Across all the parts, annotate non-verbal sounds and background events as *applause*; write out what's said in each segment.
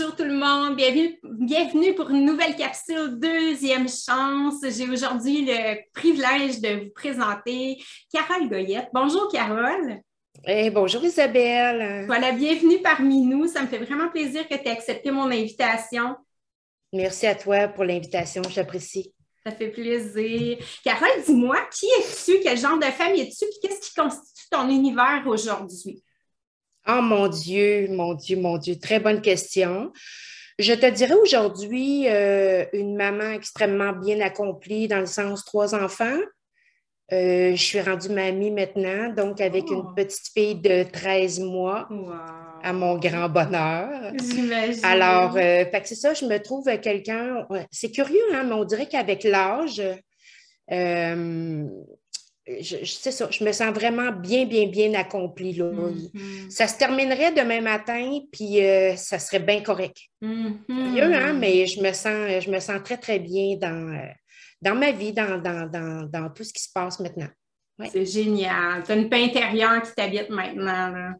Bonjour tout le monde, bienvenue, bienvenue pour une nouvelle capsule Deuxième Chance. J'ai aujourd'hui le privilège de vous présenter Carole Goyette. Bonjour Carole. Eh, bonjour Isabelle. Voilà, bienvenue parmi nous. Ça me fait vraiment plaisir que tu aies accepté mon invitation. Merci à toi pour l'invitation, j'apprécie. Ça fait plaisir. Carole, dis-moi, qui es-tu? Quel genre de femme es-tu? Qu'est-ce qui constitue ton univers aujourd'hui? Oh mon Dieu, mon Dieu, mon Dieu, très bonne question. Je te dirais aujourd'hui euh, une maman extrêmement bien accomplie dans le sens trois enfants. Euh, je suis rendue mamie maintenant, donc avec une oh. petite fille de 13 mois à mon grand bonheur. J'imagine. Alors, euh, c'est ça, je me trouve quelqu'un, c'est curieux, hein, mais on dirait qu'avec l'âge, je, ça, je me sens vraiment bien, bien, bien accomplie. Là. Mm-hmm. Ça se terminerait demain matin, puis euh, ça serait bien correct. Mm hein, mais je me, sens, je me sens très, très bien dans, euh, dans ma vie, dans, dans, tout ce qui se passe maintenant. C'est génial. Tu as une paix intérieure qui t'habite maintenant. Là.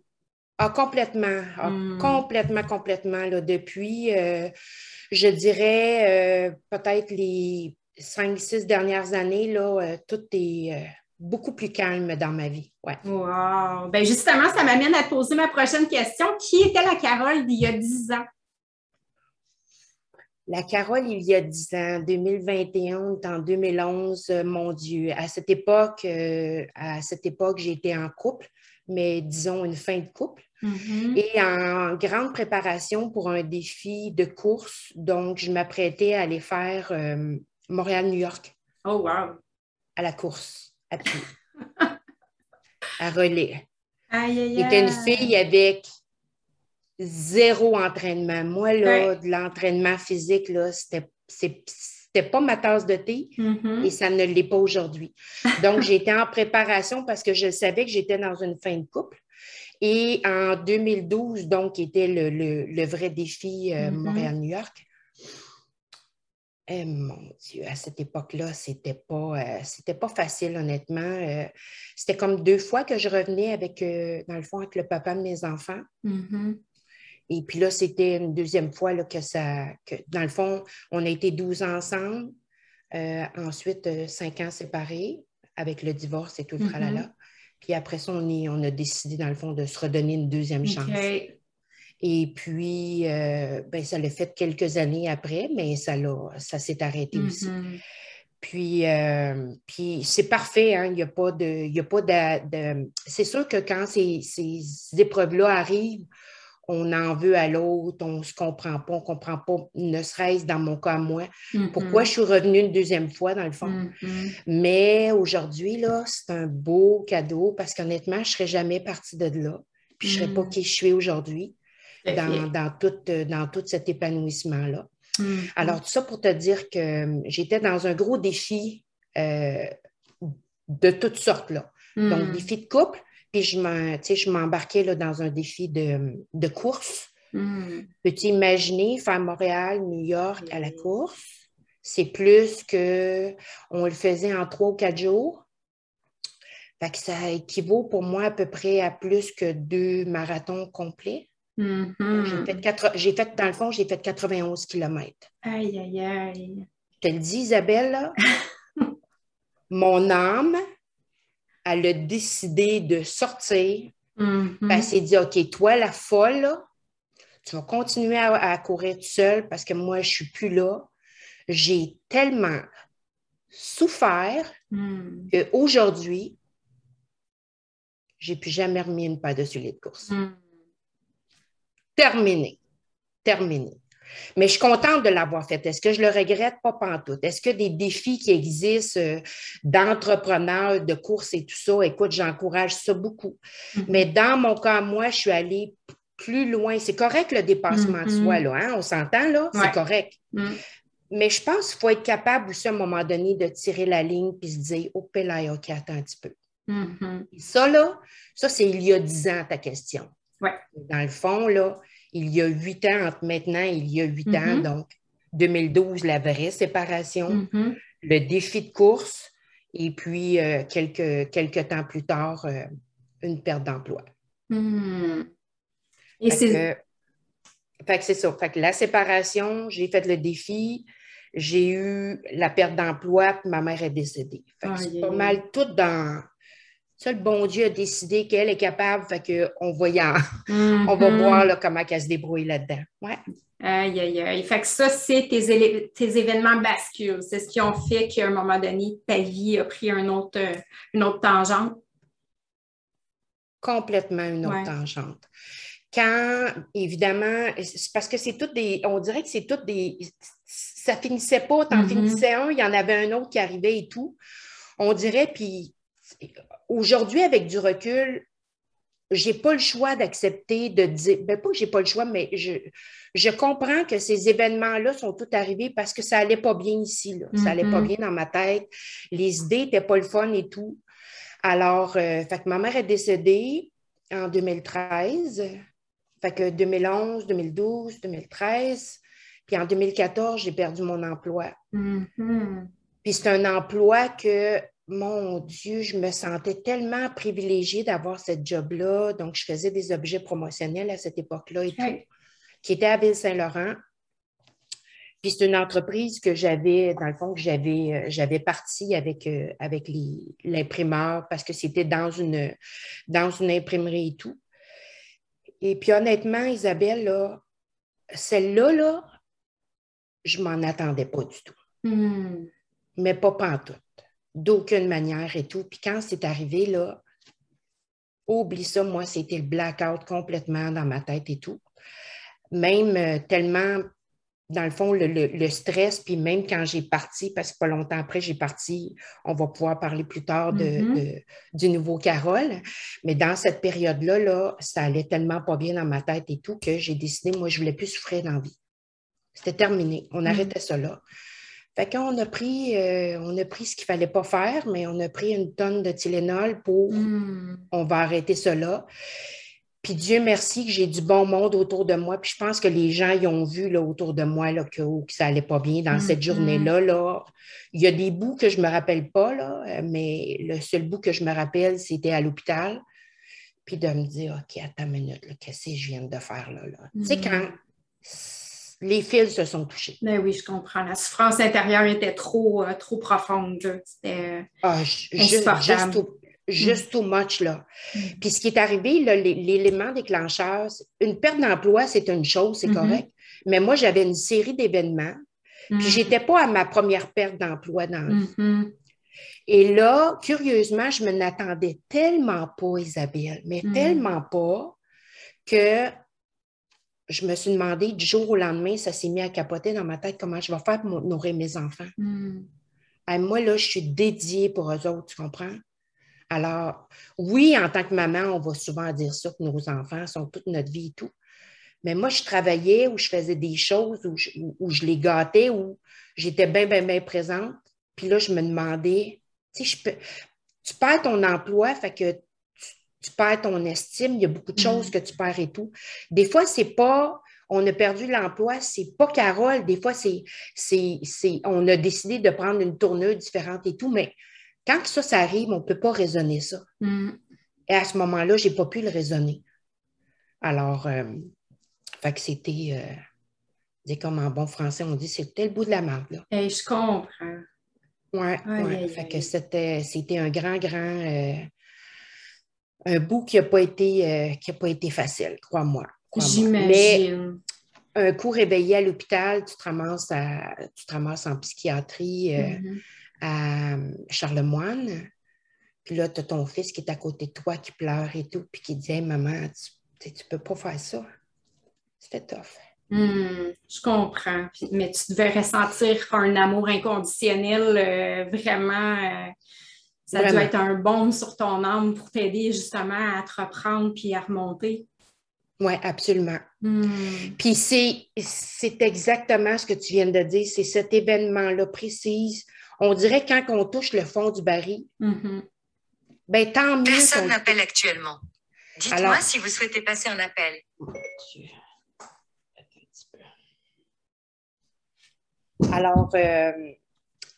Ah, complètement. Ah, mm. Complètement, complètement. Là, depuis, euh, je dirais, peut-être les cinq, six dernières années, là, tout est beaucoup plus calme dans ma vie. Ouais. Wow! Ben justement, ça m'amène à te poser ma prochaine question. Qui était la Carole d'il y a 10 ans? La Carole, il y a 10 ans, 2021, en 2011, euh, mon Dieu. À cette époque, euh, à cette époque, j'étais en couple, mais disons une fin de couple. Mm-hmm. Et en grande préparation pour un défi de course. Donc, je m'apprêtais à aller faire euh, Montréal-New York. Oh, wow! À la course à relais. J'étais une fille avec zéro entraînement. Moi, là, de l'entraînement physique, là, c'était, c'était pas ma tasse de thé mm-hmm. et ça ne l'est pas aujourd'hui. Donc, *laughs* j'étais en préparation parce que je savais que j'étais dans une fin de couple. Et en 2012, donc, était le, vrai défi euh, mm-hmm. Montréal-New York. Eh, mon Dieu, à cette époque-là, c'était pas, euh, c'était pas facile, honnêtement. Euh, c'était comme deux fois que je revenais avec, euh, dans le fond, avec le papa de mes enfants. Mm-hmm. Et puis là, c'était une deuxième fois là, que ça, que, dans le fond, on a été 12 ensemble. ensuite, cinq ans séparés avec le divorce et tout le tralala. Mm-hmm. Puis après ça, on, on a décidé, dans le fond, de se redonner une deuxième chance. Et puis, euh, ben, ça l'a fait quelques années après, mais ça, ça s'est arrêté aussi. Mm-hmm. Puis, euh, puis c'est parfait, hein? il n'y a pas de. Y a pas de, C'est sûr que quand ces, ces épreuves-là arrivent, on en veut à l'autre, on ne se comprend pas, on ne comprend pas, ne serait-ce dans mon cas, moi, pourquoi mm-hmm. je suis revenue une deuxième fois, dans le fond. Mm-hmm. Mais aujourd'hui, là, c'est un beau cadeau parce qu'honnêtement, je ne serais jamais partie de là. Puis je ne serais pas qui je suis aujourd'hui dans, tout, euh, dans tout cet épanouissement-là. Mm-hmm. Alors, tout ça pour te dire que euh, j'étais dans un gros défi euh, de toutes sortes. Là. Donc, mm. défi de couple, puis je m'embarquais dans un défi de, de course. Mm. Peux-tu imaginer faire Montréal, New York à la course? C'est plus que on le faisait en trois ou quatre jours. Fait que ça équivaut pour moi à peu près à plus que deux marathons complets. Mm-hmm. J'ai fait, dans le fond, j'ai fait 91 km. Aïe, aïe, aïe. Je te le dis, Isabelle, *laughs* mon âme, elle a décidé de sortir. Mm-hmm. Elle s'est dit, OK, toi, la folle, tu vas continuer à, courir toute seule parce que moi, je ne suis plus là. J'ai tellement souffert mm. qu'aujourd'hui, je n'ai plus jamais remis une paire de souliers de course. Mm. Terminé. Terminé. Mais je suis contente de l'avoir fait. Est-ce que je le regrette? Pas pantoute. Est-ce que des défis qui existent euh, d'entrepreneurs, de courses et tout ça, écoute, j'encourage ça beaucoup. Mm-hmm. Mais dans mon cas, moi, je suis allée plus loin. C'est correct le dépassement de soi, Mm-hmm. là, hein? on s'entend, là? C'est correct. Mm. Mais je pense qu'il faut être capable aussi à un moment donné de tirer la ligne puis se dire, oh, là, OK, attends un petit peu. Mm-hmm. Ça, là, ça, c'est il y a dix ans ta question. Ouais. Dans le fond, là, il y a huit ans, entre maintenant il y a huit ans, Mm-hmm. donc 2012, la vraie séparation, Mm-hmm. le défi de course, et puis euh, quelques, quelques temps plus tard, euh, une perte d'emploi. Mm. Et c'est. Fait que c'est ça. Fait que la séparation, j'ai fait le défi, j'ai eu la perte d'emploi, puis ma mère est décédée. Fait que c'est pas mal tout dans. Ça, le bon Dieu a décidé qu'elle est capable, fait qu'on va, on va voir là, comment elle se débrouille là-dedans. Ouais. Aïe, aïe, aïe. Fait que ça, c'est tes, élé- tes événements bascules. C'est ce qui ont fait qu'à un moment donné, ta vie a pris un autre, une autre tangente. complètement une autre Ouais. tangente. Quand, évidemment, c'est parce que c'est toutes des, on dirait que c'est toutes des, ça finissait pas, t'en Mhm. finissais un, il y en avait un autre qui arrivait et tout. On dirait, puis aujourd'hui, avec du recul, j'ai pas le choix d'accepter de dire, ben pas que j'ai pas le choix, mais je, je comprends que ces événements-là sont tous arrivés parce que ça allait pas bien ici, là. Ça allait pas Mhm. bien dans ma tête. Les idées étaient pas le fun et tout. Alors, euh, fait que ma mère est décédée en 2013. Fait que 2011, 2012, 2013. Puis en 2014, j'ai perdu mon emploi. Mhm. Puis c'est un emploi que, mon Dieu, je me sentais tellement privilégiée d'avoir cette job-là. Donc, je faisais des objets promotionnels à cette époque-là et tout, qui était à Ville-Saint-Laurent. Puis c'est une entreprise que j'avais, dans le fond, que j'avais, euh, j'avais parti avec, euh, avec les- l'imprimeur parce que c'était dans une, dans une imprimerie et tout. Et puis honnêtement, Isabelle, là, celle-là, là, je m'en attendais pas du tout Mhm. mais pas pantoute. D'aucune manière et tout. Puis quand c'est arrivé, là, oublie ça, moi, c'était le blackout complètement dans ma tête et tout. Même euh, tellement, dans le fond, le, le- le stress, puis même quand j'ai parti, parce que pas longtemps après, j'ai parti, on va pouvoir parler plus tard de, Mhm. de- du nouveau Carole, mais dans cette période-là, là, ça allait tellement pas bien dans ma tête et tout que j'ai décidé, moi, je voulais plus souffrir dans la vie. C'était terminé. On arrêtait ça là. Fait qu'on a pris, euh, on a pris ce qu'il fallait pas faire, mais on a pris une tonne de Tylenol pour Mhm. on va arrêter cela. Puis Dieu merci que j'ai du bon monde autour de moi. Puis je pense que les gens y ont vu là, autour de moi là, que, que ça allait pas bien dans cette Mhm. journée-là. Là. Il y a des bouts que je me rappelle pas, là, mais le seul bout que je me rappelle, c'était à l'hôpital. Puis de me dire, OK, attends une minute, qu'est-ce que je viens de faire là? là? Tu sais, Mhm. quand les fils se sont touchés. Ben oui, je comprends. La souffrance intérieure était trop, euh, trop profonde. C'était. Ah, ju- ju- Insupportable. juste, too, juste too much, là. Mm. Puis ce qui est arrivé, l'élément déclencheur, une perte d'emploi, c'est une chose, c'est Mhm. correct. Mais moi, j'avais une série d'événements, puis j'étais pas à ma première perte d'emploi dans la vie. Mhm. Et là, curieusement, je me n'attendais tellement pas, Isabelle, mais Mm. tellement pas que je me suis demandé du jour au lendemain, ça s'est mis à capoter dans ma tête comment je vais faire pour nourrir mes enfants. Ah, moi, là, je suis dédiée pour eux autres, tu comprends? Alors, oui, en tant que maman, on va souvent dire ça, que nos enfants sont toute notre vie et tout. Mais moi, je travaillais ou je faisais des choses où je, où je les gâtais, où j'étais bien, bien, bien présente. Puis là, je me demandais, tu sais, je peux, tu perds ton emploi, fait que tu, perds ton estime, il y a beaucoup de choses Mhm. que tu perds et tout. Des fois, c'est pas, on a perdu l'emploi, c'est pas Carole. Des fois, c'est, c'est, c'est, on a décidé de prendre une tournure différente et tout, mais quand ça, ça arrive, on ne peut pas raisonner ça. Mhm. Et à ce moment-là, je n'ai pas pu le raisonner. Alors, euh, fait que c'était, euh, comme en bon français, on dit, c'était le bout de la marde, là. Je comprends. Ouais, Aïe, ouais. Fait que c'était, c'était un grand, grand, euh, un bout qui n'a pas été, euh, qui a pas été facile, crois-moi. crois-moi. Mais J'imagine. un coup réveillé à l'hôpital, tu te ramasses, à, tu te ramasses en psychiatrie euh, Mhm. à Charlemagne. Puis là, tu as ton fils qui est à côté de toi, qui pleure et tout, puis qui dit Hey, maman, tu ne peux pas faire ça. C'était tough. Hmm, je comprends. Mais tu devais ressentir un amour inconditionnel euh, vraiment. euh, ça Vraiment. doit être un baume sur ton âme pour t'aider justement à te reprendre puis à remonter. Oui, absolument. Hmm, Puis c'est, c'est exactement ce que tu viens de dire. C'est cet événement-là précis. On dirait quand on touche le fond du baril, mhm. ben tant mieux. Personne n'appelle actuellement. Dites-moi si vous souhaitez passer un appel. Alors, euh,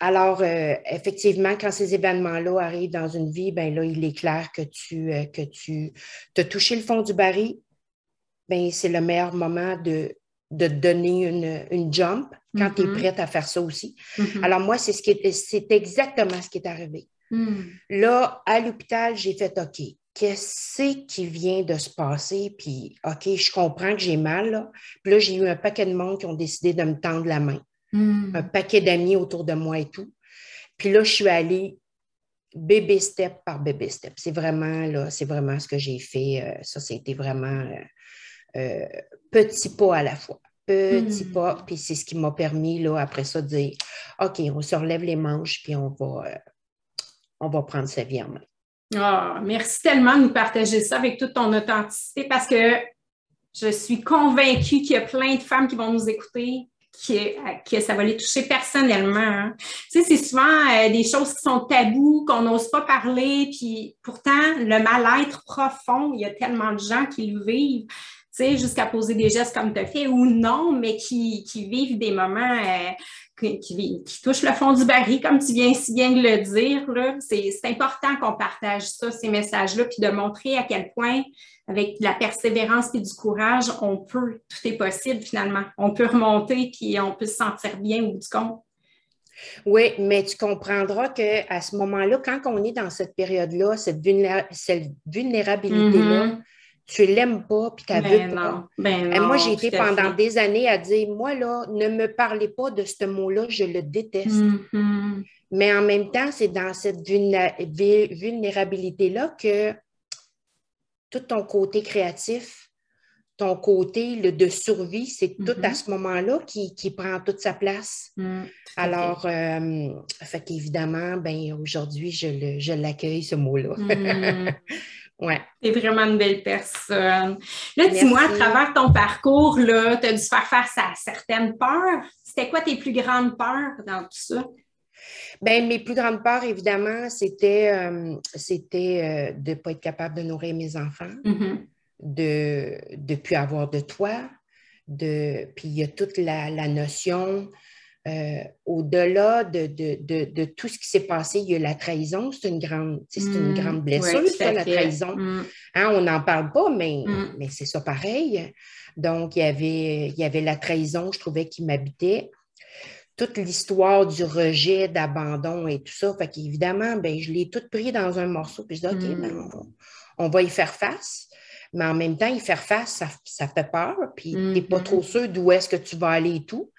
alors euh, effectivement, quand ces événements-là arrivent dans une vie, ben là, il est clair que tu, euh, que tu as touché le fond du baril. Ben, c'est le meilleur moment de, de te donner une, une jump quand tu es Mhm. prête à faire ça aussi. Mhm. Alors, moi, c'est ce qui est- c'est exactement ce qui est arrivé. Mm. Là, à l'hôpital, j'ai fait OK, qu'est-ce qui vient de se passer? Puis, OK, je comprends que j'ai mal. Là. Puis là, j'ai eu un paquet de monde qui ont décidé de me tendre la main. Mm. Un paquet d'amis autour de moi et tout. Puis là, je suis allée bébé step par bébé step. C'est vraiment, là, c'est vraiment ce que j'ai fait. Euh, ça, c'était vraiment euh, euh, petit pas à la fois. Petit Mm. pas. Puis c'est ce qui m'a permis, là, après ça, de dire OK, on se relève les manches, puis on va, euh, on va prendre sa vie en main. Ah, merci tellement de nous partager ça avec toute ton authenticité parce que je suis convaincue qu'il y a plein de femmes qui vont nous écouter, que, que ça va les toucher personnellement. hein. Tu sais, c'est souvent euh, des choses qui sont tabous, qu'on n'ose pas parler, puis pourtant, le mal-être profond, il y a tellement de gens qui le vivent. Tu sais, jusqu'à poser des gestes comme tu as fait ou non, mais qui, qui vivent des moments euh, qui, qui, qui touchent le fond du baril, comme tu viens si bien de le dire. C'est important qu'on partage ça, ces messages-là, puis de montrer à quel point, avec de la persévérance et du courage, on peut, tout est possible finalement. On peut remonter, puis on peut se sentir bien au bout du compte. Oui, mais tu comprendras qu'à ce moment-là, quand on est dans cette période-là, cette, vulnéra- cette vulnérabilité-là, Mhm. Tu l'aimes pas, puis tu veux Ben pas. non, ben Et moi, non, j'ai été pendant fait. des années à dire, moi, là, ne me parlez pas de ce mot-là, je le déteste. Mhm. Mais en même temps, c'est dans cette vulnérabilité-là que tout ton côté créatif, ton côté le, de survie, c'est tout à ce moment-là qui, qui prend toute sa place. À Alors, euh, fait qu'évidemment, ben, aujourd'hui, je, le- je l'accueille, ce mot-là. *laughs* ouais. T'es vraiment une belle personne. Là, dis-moi, à travers ton parcours, tu as dû faire face à certaines peurs. C'était quoi tes plus grandes peurs dans tout ça? Ben, mes plus grandes peurs, évidemment, c'était euh, c'était euh, de ne pas être capable de nourrir mes enfants, Mhm. de ne plus avoir de toit, de, puis il y a toute la, la notion, euh, au-delà de, de, de, de tout ce qui s'est passé, il y a la trahison, c'est une grande, c'est une Mm. grande blessure, Ouais, ça, la trahison. Mm. Hein, on n'en parle pas, mais, Mm. mais c'est ça pareil. Donc, il y, avait, il y avait la trahison, je trouvais, qui m'habitait. Toute l'histoire du rejet, d'abandon et tout ça. Fait qu'évidemment, ben, je l'ai tout pris dans un morceau. Puis je dis, OK, ben, on, on va y faire face. Mais en même temps, y faire face, ça, ça fait peur. Puis tu n'es pas Mhm. trop sûr d'où est-ce que tu vas aller et tout.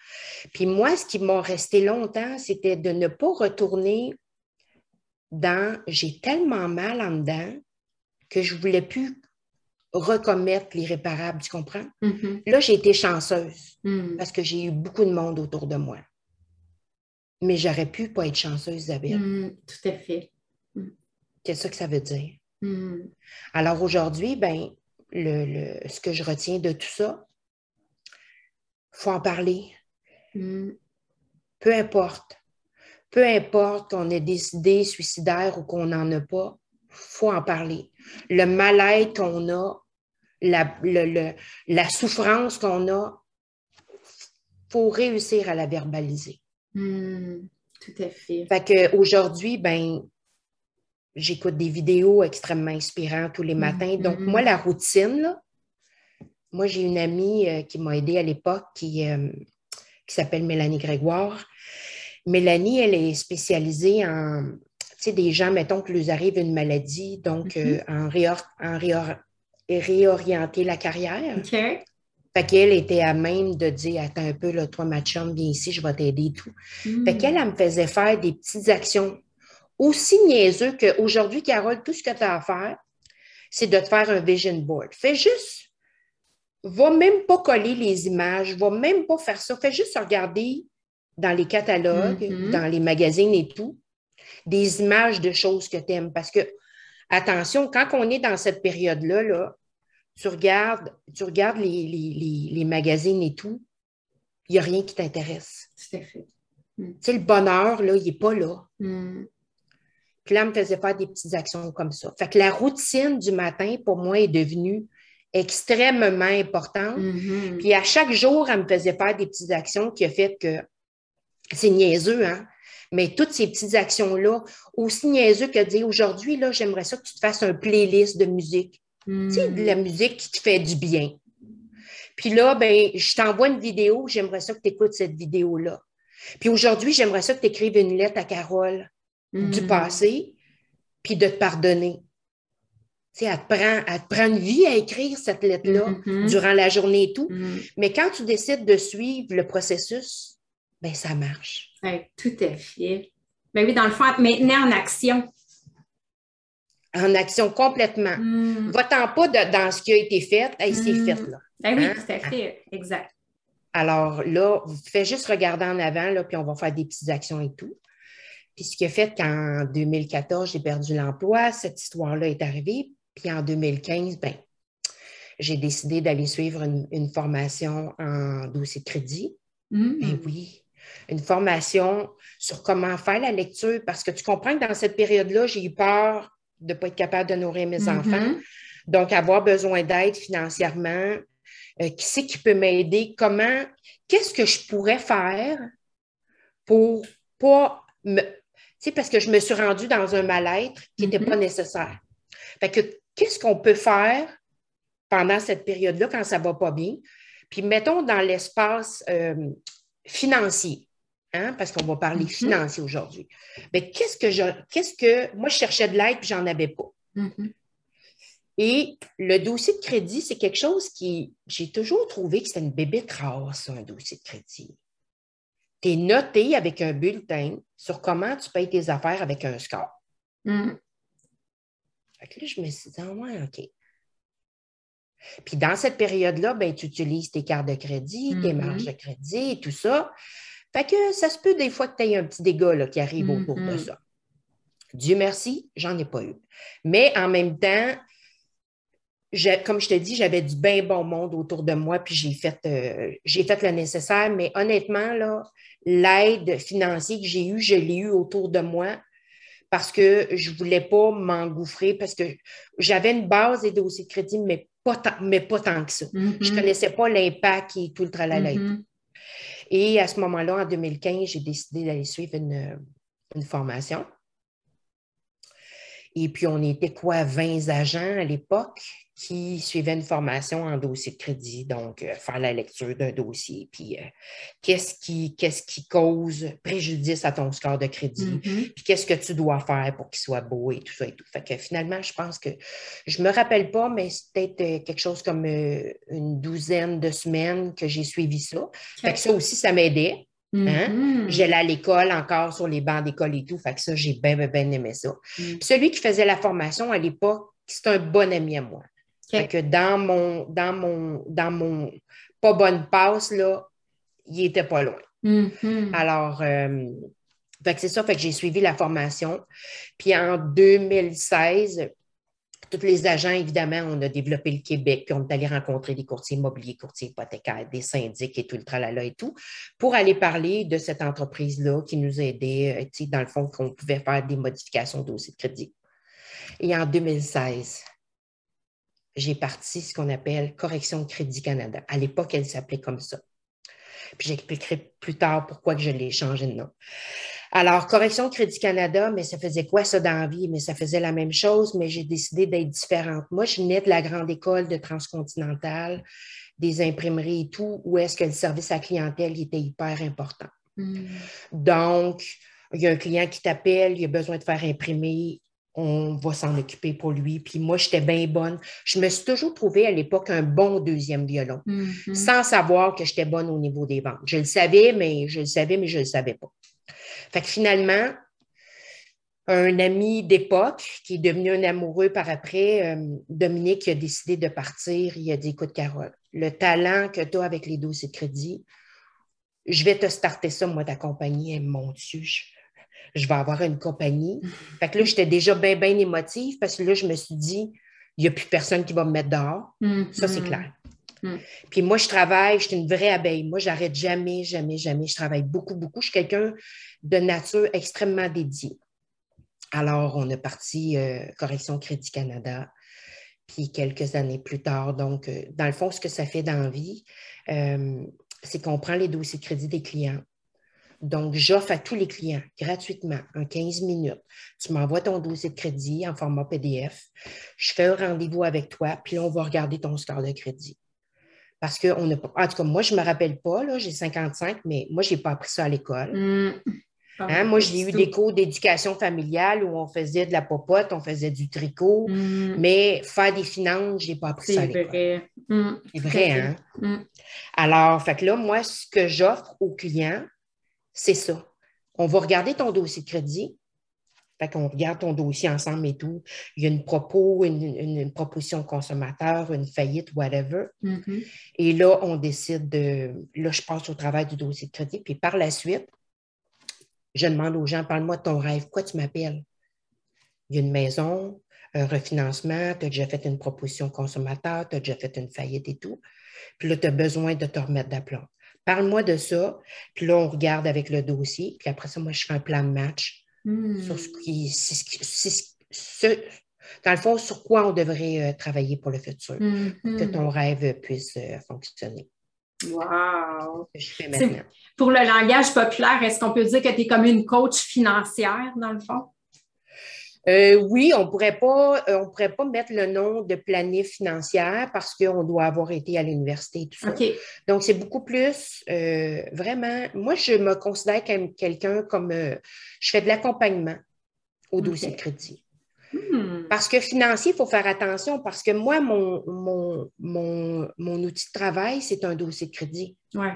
Puis moi, ce qui m'a resté longtemps, c'était de ne pas retourner dans j'ai tellement mal en dedans que je ne voulais plus recommettre l'irréparable, tu comprends? Mhm. Là, j'ai été chanceuse Mm. parce que j'ai eu beaucoup de monde autour de moi. Mais j'aurais pu pas être chanceuse, Isabelle. Mm. Tout à fait. C'est ça que ça veut dire? Mm. Alors aujourd'hui, ben, le, le- ce que je retiens de tout ça, il faut en parler. Mm. Peu importe. Peu importe qu'on ait décidé suicidaire ou qu'on n'en a pas, il faut en parler. Le mal-être qu'on a, la, le- le- la souffrance qu'on a, il faut réussir à la verbaliser. Mm. Tout à fait. Fait qu'aujourd'hui, ben, j'écoute des vidéos extrêmement inspirantes tous les matins. Donc, Mhm. moi, la routine, là, moi, j'ai une amie euh, qui m'a aidée à l'époque qui, euh, qui s'appelle Mélanie Grégoire. Mélanie, elle est spécialisée en, tu sais, des gens, mettons que leur arrive une maladie, donc Mhm. euh, en, réor- en réor- réorienter la carrière. OK. Fait qu'elle était à même de dire, attends un peu, là, toi, ma chum, viens ici, je vais t'aider et tout. Mm. Fait qu'elle, elle me faisait faire des petites actions aussi niaiseux qu'aujourd'hui, Carole, tout ce que tu as à faire, c'est de te faire un vision board. Fais juste, va même pas coller les images, va même pas faire ça. Fais juste regarder dans les catalogues, Mhm. dans les magazines et tout, des images de choses que tu aimes. Parce que, attention, quand on est dans cette période-là, là, tu regardes, tu regardes les, les- les- les magazines et tout, il n'y a rien qui t'intéresse. Tout à fait. Tu sais, le bonheur, là, il n'est pas là. Mm. Puis là, elle me faisait faire des petites actions comme ça. Fait que la routine du matin, pour moi, est devenue extrêmement importante. Mhm. Puis à chaque jour, elle me faisait faire des petites actions qui a fait que c'est niaiseux, hein? Mais toutes ces petites actions-là, aussi niaiseux que de dire aujourd'hui, là, j'aimerais ça que tu te fasses un playlist de musique. Mm. Tu sais, de la musique qui te fait du bien. Puis là, ben, je t'envoie une vidéo, j'aimerais ça que tu écoutes cette vidéo-là. Puis aujourd'hui, j'aimerais ça que tu écrives une lettre à Carole du Mm. passé, puis de te pardonner. Tu sais, elle te, prend, elle te prend une vie à écrire cette lettre-là Mhm. durant la journée et tout. Mm. Mais quand tu décides de suivre le processus, ben ça marche. Ouais, tout à fait. Ben oui, dans le fond, maintenant en action. En action complètement. Mm. Va-t'en pas de- dans ce qui a été fait. Hey, c'est Mm. fait, là. Ben oui, Hein? tout à fait. Exact. Alors là, faites juste regarder en avant, là, puis on va faire des petites actions et tout. Puis ce qui a fait qu'en 2014, j'ai perdu l'emploi, cette histoire-là est arrivée. Puis en 2015, ben, j'ai décidé d'aller suivre une, une formation en dossier de crédit. Mm. Ben oui, une formation sur comment faire la lecture, parce que tu comprends que dans cette période-là, j'ai eu peur de ne pas être capable de nourrir mes Mhm. enfants. Donc, avoir besoin d'aide financièrement. Euh, qui c'est qui peut m'aider? Comment? Qu'est-ce que je pourrais faire pour pas me. Sais, parce que je me suis rendue dans un mal-être qui n'était Mhm. pas nécessaire. Fait que qu'est-ce qu'on peut faire pendant cette période-là quand ça ne va pas bien? Puis mettons dans l'espace euh, financier, hein, parce qu'on va parler Mhm. financier aujourd'hui. Mais qu'est-ce que je. Qu'est-ce que. Moi, je cherchais de l'aide puis j'en avais pas. Mhm. Et le dossier de crédit, c'est quelque chose qui, j'ai toujours trouvé que c'était une bébête rare, ça, un dossier de crédit. Tu es noté avec un bulletin sur comment tu payes tes affaires avec un score. Mm. Fait que là, je me suis dit, ah ouais, OK. Puis dans cette période-là, ben, tu utilises tes cartes de crédit, tes Mhm. marges de crédit et tout ça. Fait que ça se peut des fois que tu aies un petit dégât là, qui arrive autour de Mhm. ça. Dieu merci, j'en ai pas eu. Mais en même temps, comme je te dis, j'avais du bien bon monde autour de moi, puis j'ai fait, euh, j'ai fait le nécessaire. Mais honnêtement, là, l'aide financière que j'ai eue, je l'ai eue autour de moi parce que je ne voulais pas m'engouffrer, parce que j'avais une base des dossiers de crédit, mais pas tant, mais pas tant que ça. Je ne connaissais pas l'impact et tout le tralala. et tout. Mhm. Et à ce moment-là, en 2015, j'ai décidé d'aller suivre une, une formation. Et puis, on était quoi, 20 agents à l'époque qui suivaient une formation en dossier de crédit, donc euh, faire la lecture d'un dossier, puis euh, qu'est-ce qui, qu'est-ce qui cause préjudice à ton score de crédit, Mhm. puis qu'est-ce que tu dois faire pour qu'il soit beau et tout ça et tout. Fait que finalement, je pense que je me rappelle pas, mais c'est peut-être euh, quelque chose comme euh, une douzaine de semaines que j'ai suivi ça. Fait que ça aussi, ça m'aidait. Hein? Mhm. J'allais à l'école encore sur les bancs d'école et tout. Fait que ça, j'ai bien, bien, bien aimé ça. Mm. Puis celui qui faisait la formation à l'époque, c'est un bon ami à moi. Fait que dans mon, dans mon, dans mon pas bonne passe, là, il était pas loin. Mhm. Alors, euh, fait que c'est ça, fait que j'ai suivi la formation. Puis en 2016, tous les agents, évidemment, on a développé le Québec, puis on est allé rencontrer des courtiers immobiliers, courtiers hypothécaires, des syndics et tout le tralala et tout, pour aller parler de cette entreprise-là qui nous aidait, euh, dans le fond, qu'on pouvait faire des modifications au dossier de crédit. Et en 2016, j'ai parti ce qu'on appelle Correction Crédit Canada. À l'époque, elle s'appelait comme ça. Puis j'expliquerai plus tard pourquoi que je l'ai changé de nom. Alors, Correction Crédit Canada, mais ça faisait quoi ça dans la vie? Mais ça faisait la même chose, mais j'ai décidé d'être différente. Moi, je venais de la grande école de Transcontinental, des imprimeries et tout, où est-ce que le service à clientèle était hyper important. Mhm. Donc, il y a un client qui t'appelle, il a besoin de faire imprimer, on va s'en occuper pour lui. Puis moi, j'étais bien bonne. Je me suis toujours trouvée à l'époque un bon deuxième violon, Mhm. sans savoir que j'étais bonne au niveau des ventes. Je le savais, mais je le savais, mais je ne le savais pas. Fait que finalement, un ami d'époque qui est devenu un amoureux par après, euh, Dominique, a décidé de partir. Il a dit Écoute, Carole, le talent que tu as avec les dossiers de crédit, je vais te starter ça, moi, ta compagnie. Et mon Dieu, je, je vais avoir une compagnie. Fait que là, j'étais déjà bien, bien émotive parce que là, je me suis dit Il n'y a plus personne qui va me mettre dehors. Ça, c'est Mhm. clair. Mm. Puis moi, je travaille, je suis une vraie abeille. Moi, j'arrête jamais, jamais, jamais. Je travaille beaucoup, beaucoup. Je suis quelqu'un de nature extrêmement dédiée. Alors, on a parti euh, Correction Crédit Canada. Puis quelques années plus tard, donc, euh, dans le fond, ce que ça fait dans la vie, euh, c'est qu'on prend les dossiers de crédit des clients. Donc, j'offre à tous les clients gratuitement un 15 minutes. Tu m'envoies ton dossier de crédit en format PDF. Je fais un rendez-vous avec toi, puis là, on va regarder ton score de crédit. Parce que, on a, en tout cas, moi, je ne me rappelle pas, là, j'ai 55, mais moi, je n'ai pas appris ça à l'école. Mm. Hein, moi, j'ai eu des cours d'éducation familiale où on faisait de la popote, on faisait du tricot, Mm. mais faire des finances, je n'ai pas appris ça à C'est l'école. vrai. Mm. C'est vrai, hein? Mm. Alors, fait que là, moi, ce que j'offre aux clients, c'est ça. On va regarder ton dossier de crédit. Fait qu'on regarde ton dossier ensemble et tout. Il y a une propos, une, une- une proposition consommateur, une faillite, whatever. Mhm. Et là, on décide de. Là, je passe au travail du dossier de crédit. Puis par la suite, je demande aux gens, parle-moi de ton rêve. Quoi tu m'appelles? Il y a une maison, un refinancement, tu as déjà fait une proposition consommateur, tu as déjà fait une faillite et tout. Puis là, tu as besoin de te remettre d'aplomb. Parle-moi de ça. Puis là, on regarde avec le dossier. Puis après ça, moi, je fais un plan de match sur ce qui. c'est ce qui- ce- ce- dans le fond, sur quoi on devrait euh, travailler pour le futur. Que ton rêve puisse euh, fonctionner. Wow. que je fais C'est- maintenant. Pour le langage populaire, est-ce qu'on peut dire que tu es comme une coach financière, dans le fond? Euh, oui, on pourrait pas, euh, on pourrait pas mettre le nom de planif financière parce qu'on doit avoir été à l'université et tout ça. Donc, c'est beaucoup plus euh, vraiment. Moi, je me considère comme quelqu'un comme euh, je fais de l'accompagnement au dossier de crédit. Hmm. Parce que financier, il faut faire attention parce que moi, mon, mon, mon, mon outil de travail, c'est un dossier de crédit. Ouais.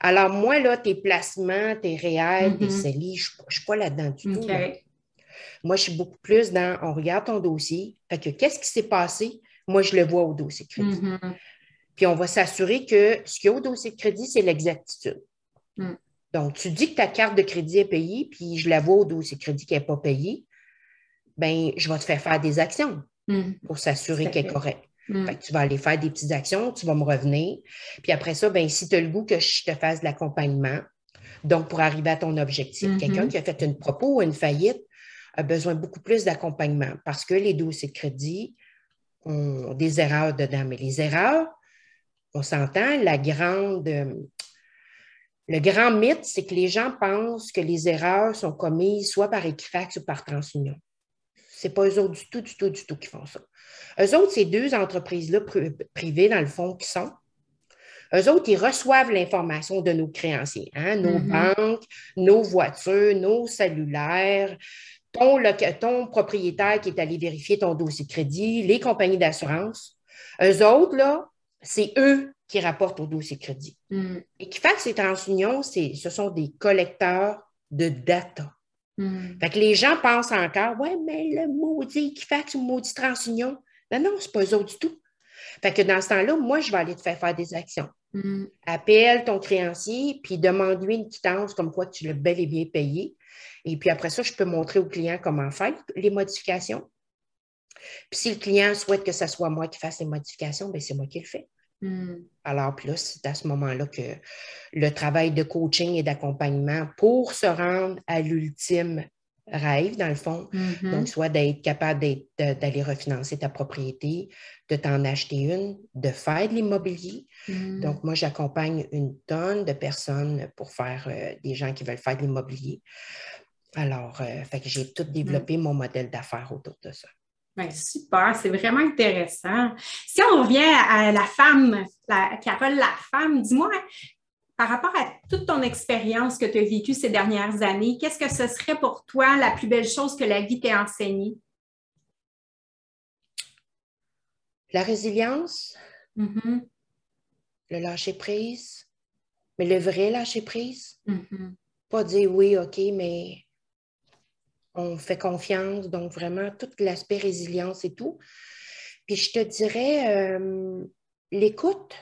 Alors, moi, là, tes placements, tes réels, tes Mhm. CELI, je ne suis pas là-dedans du tout. Là. Moi, je suis beaucoup plus dans on regarde ton dossier. Fait que qu'est-ce qui s'est passé? Moi, je le vois au dossier de crédit. Mhm. Puis on va s'assurer que ce qu'il y a au dossier de crédit, c'est l'exactitude. Mm. Donc, tu dis que ta carte de crédit est payée, puis je la vois au dossier de crédit qui n'est pas payée, bien, je vais te faire faire des actions Mhm. pour s'assurer qu'elle est correcte. Mhm. Fait que tu vas aller faire des petites actions, tu vas me revenir. Puis après ça, ben, si tu as le goût que je te fasse de l'accompagnement, donc pour arriver à ton objectif, Mhm. quelqu'un qui a fait une propos ou une faillite a besoin beaucoup plus d'accompagnement parce que les dossiers de crédit ont des erreurs dedans. Mais les erreurs, on s'entend, la grande. euh, le grand mythe, c'est que les gens pensent que les erreurs sont commises soit par Equifax ou par TransUnion. Ce n'est pas eux autres du tout, du tout, du tout qui font ça. Eux autres, ces deux entreprises-là pri- privées, dans le fond, qui sont, eux autres, ils reçoivent l'information de nos créanciers, hein, nos Mhm. banques, nos voitures, nos cellulaires, ton, ton propriétaire qui est allé vérifier ton dossier de crédit, les compagnies d'assurance. Eux autres, là, c'est eux qui rapportent au dossier de crédit. Equifax et TransUnion, c'est- ce sont des collecteurs de data. Mhm. Fait que les gens pensent encore, ouais, mais le maudit Equifax ou le maudit TransUnion. Non, non, c'est pas eux autres du tout. Fait que dans ce temps-là, moi, je vais aller te faire faire des actions. Mhm. Appelle ton créancier, puis demande-lui une quittance comme quoi tu l'as bel et bien payé. Et puis après ça, je peux montrer au client comment faire les modifications. Puis si le client souhaite que ce soit moi qui fasse les modifications, bien, c'est moi qui le fais. Mhm. Alors, puis là, c'est à ce moment-là que le travail de coaching et d'accompagnement pour se rendre à l'ultime rêve, dans le fond, Mhm. donc soit d'être capable d'être- d'aller refinancer ta propriété, de t'en acheter une, de faire de l'immobilier. Mhm. Donc, moi, j'accompagne une tonne de personnes pour faire euh, des gens qui veulent faire de l'immobilier. Alors, euh, fait que j'ai tout développé mon modèle d'affaires autour de ça. Ben, super, c'est vraiment intéressant. Si on revient à la femme, la, Carole, la femme, dis-moi, par rapport à toute ton expérience que tu as vécue ces dernières années, qu'est-ce que ce serait pour toi la plus belle chose que la vie t'ait enseignée? La résilience, Mhm, le lâcher-prise, mais le vrai lâcher-prise, mhm, pas dire oui, OK, mais on fait confiance, donc vraiment tout l'aspect résilience et tout. Puis je te dirais euh, l'écoute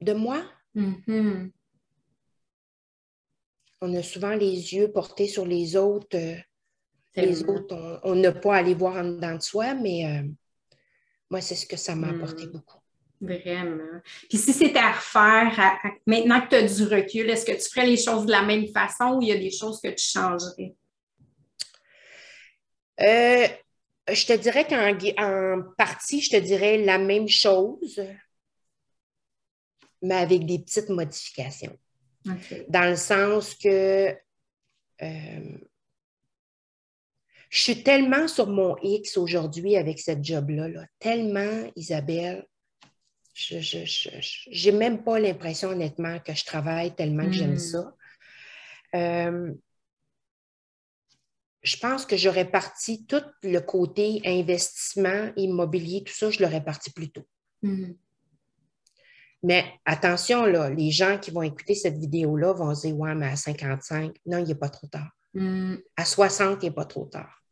de moi. Mhm. On a souvent les yeux portés sur les autres. euh, les autres, on- n'a pas à aller voir en dedans de soi, mais euh, moi, c'est ce que ça m'a Mm. apporté beaucoup. Vraiment. Puis si c'était à refaire, à- à- maintenant que tu as du recul, est-ce que tu ferais les choses de la même façon ou il y a des choses que tu changerais? Euh, je te dirais qu'en partie, je te dirais la même chose, mais avec des petites modifications. Dans le sens que euh, je suis tellement sur mon X aujourd'hui avec cette job-là, là, tellement, Isabelle, je n'ai même pas l'impression, honnêtement, que je travaille tellement que j'aime hmm. ça. Euh, je pense que j'aurais parti tout le côté investissement, immobilier, tout ça, je l'aurais parti plus tôt. Hmm. Mais attention, là, les gens qui vont écouter cette vidéo-là vont se dire Ouais, mais à 55, non, il n'est pas trop tard. Hmm. À 60, il n'est pas trop tard.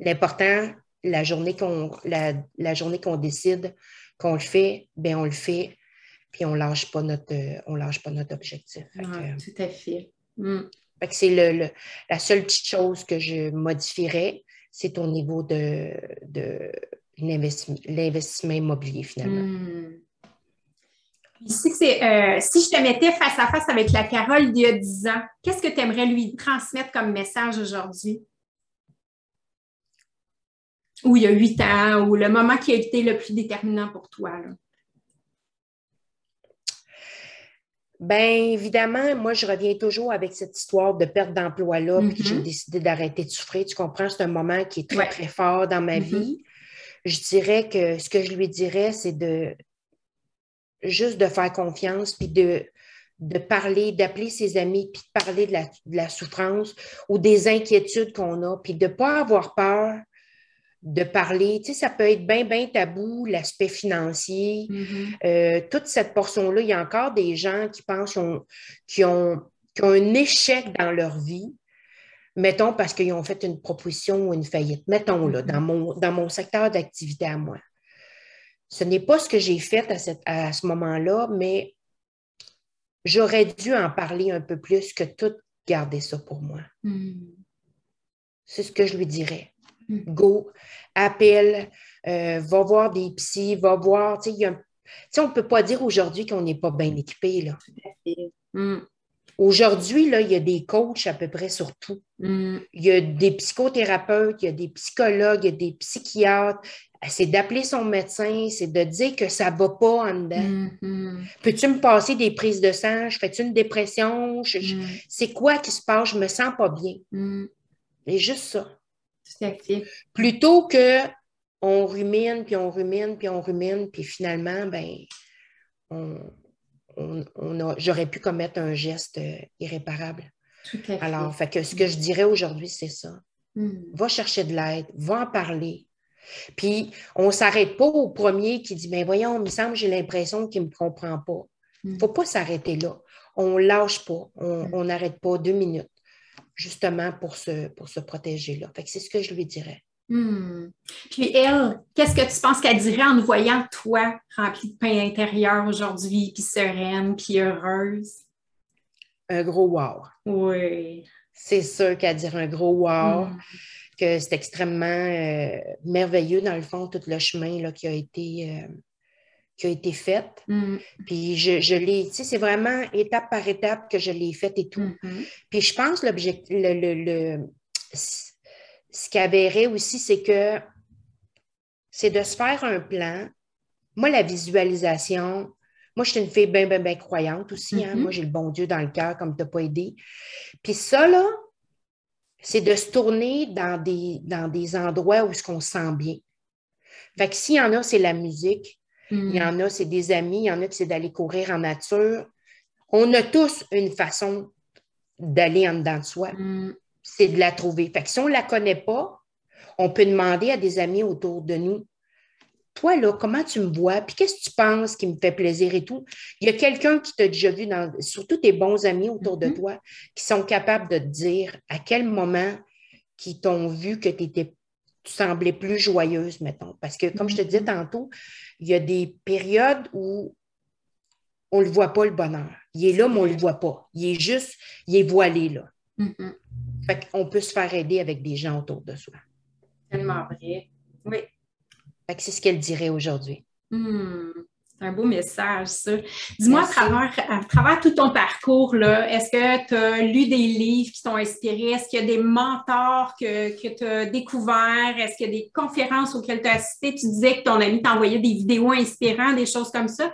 L'important, la journée qu'on la, journée qu'on décide qu'on le fait, bien, on le fait, puis on ne lâche, pas notre, on lâche pas notre objectif. tout à fait. Hmm c'est le, la seule petite chose que je modifierais, c'est au niveau de, de l'investissement immobilier finalement. Si, euh, si je te mettais face à face avec la Carole d'il y a 10 ans, qu'est-ce que tu aimerais lui transmettre comme message aujourd'hui? Ou il y a 8 ans, ou le moment qui a été le plus déterminant pour toi? Là? Bien, évidemment, moi, je reviens toujours avec cette histoire de perte d'emploi-là, puis j'ai mm-hmm. décidé d'arrêter de souffrir. Tu comprends? C'est un moment qui est très, très fort dans ma mm-hmm. vie. Je dirais que ce que je lui dirais, c'est de juste de faire confiance, puis de, de parler, d'appeler ses amis, puis de parler de la, de la souffrance ou des inquiétudes qu'on a, puis de ne pas avoir peur de parler. Tu sais, ça peut être bien, bien tabou, l'aspect financier. Mm-hmm. Euh, toute cette portion-là, il y a encore des gens qui pensent qu'ils ont, ont, un échec dans leur vie, mettons parce qu'ils ont fait une proposition ou une faillite. Mettons, là, dans, mm-hmm. mon, dans mon secteur d'activité à moi. Ce n'est pas ce que j'ai fait à, cette, à ce moment-là, mais j'aurais dû en parler un peu plus que tout garder ça pour moi. Mm. C'est ce que je lui dirais. Mm. Go, appelle, euh, va voir des psys, va voir. Tu sais, on ne peut pas dire aujourd'hui qu'on n'est pas bien équipé. Là. Mm. Aujourd'hui, là, il y a des coachs à peu près sur tout. Il y a des psychothérapeutes, il y a des psychologues, il y a des psychiatres. C'est d'appeler son médecin, c'est de dire que ça ne va pas en dedans. Mm-hmm. Peux-tu me passer des prises de sang? Je fais-tu une dépression? c'est quoi qui se passe? Je ne me sens pas bien. C'est juste ça. Plutôt que on rumine, puis on rumine, puis on rumine, puis finalement, ben, on, j'aurais pu commettre un geste euh, irréparable. Alors, fait que ce que je dirais aujourd'hui, c'est ça. Hmm. Va chercher de l'aide, va en parler. Puis, on ne s'arrête pas au premier qui dit, ben voyons, il me semble, j'ai l'impression qu'il ne me comprend pas. Il ne hmm. faut pas s'arrêter là. On ne lâche pas, on hmm. n'arrête pas deux minutes justement pour se, pour se protéger là. Fait que c'est ce que je lui dirais. Hmm. Puis elle, qu'est-ce que tu penses qu'elle dirait en voyant toi remplie de pain intérieur aujourd'hui, puis sereine, puis heureuse? Un gros wow. Oui. C'est sûr qu'elle dirait un gros wow. Que c'est extrêmement euh, merveilleux dans le fond, tout le chemin là, qui a été euh, qui a été faite. Mm. Puis je, je l'ai, tu sais, c'est vraiment étape par étape que je l'ai faite et tout. Mm-hmm. Puis je pense l'objectif, le, le, ce qui avéré aussi, c'est que c'est de se faire un plan. Moi, la visualisation, moi, je suis une fille bien, bien, bien croyante aussi. Hein. Mm-hmm. Moi, j'ai le bon Dieu dans le cœur, comme tu n'as pas aidé. Puis ça, là, c'est de se tourner dans des, dans des endroits où ce qu'on se sent bien. Fait que s'il y en a, c'est la musique. Il y en a, c'est des amis, il y en a qui c'est d'aller courir en nature. On a tous une façon d'aller en dedans de soi. Mm. C'est de la trouver. Fait que si on ne la connaît pas, on peut demander à des amis autour de nous Toi, là, comment tu me vois? Puis qu'est-ce que tu penses qui me fait plaisir et tout? Il y a quelqu'un qui t'a déjà vu, dans, surtout tes bons amis autour de mm-hmm. toi, qui sont capables de te dire à quel moment qui t'ont vu que tu étais tu semblais plus joyeuse, mettons. Parce que, comme je te disais mm-hmm. tantôt, il y a des périodes où on ne le voit pas, le bonheur. Il est là, mais on ne le voit pas. Il est juste, il est voilé là. Mm-hmm. Fait qu'on peut se faire aider avec des gens autour de soi. Tellement vrai. Oui. C'est ce qu'elle dirait aujourd'hui. Hmm un beau message, ça. Dis-moi, à travers, à travers, tout ton parcours, est-ce que tu as lu des livres qui t'ont inspiré? Est-ce qu'il y a des mentors que, que tu as découverts? Est-ce qu'il y a des conférences auxquelles tu as assisté? Tu disais que ton ami t'envoyait des vidéos inspirantes, des choses comme ça.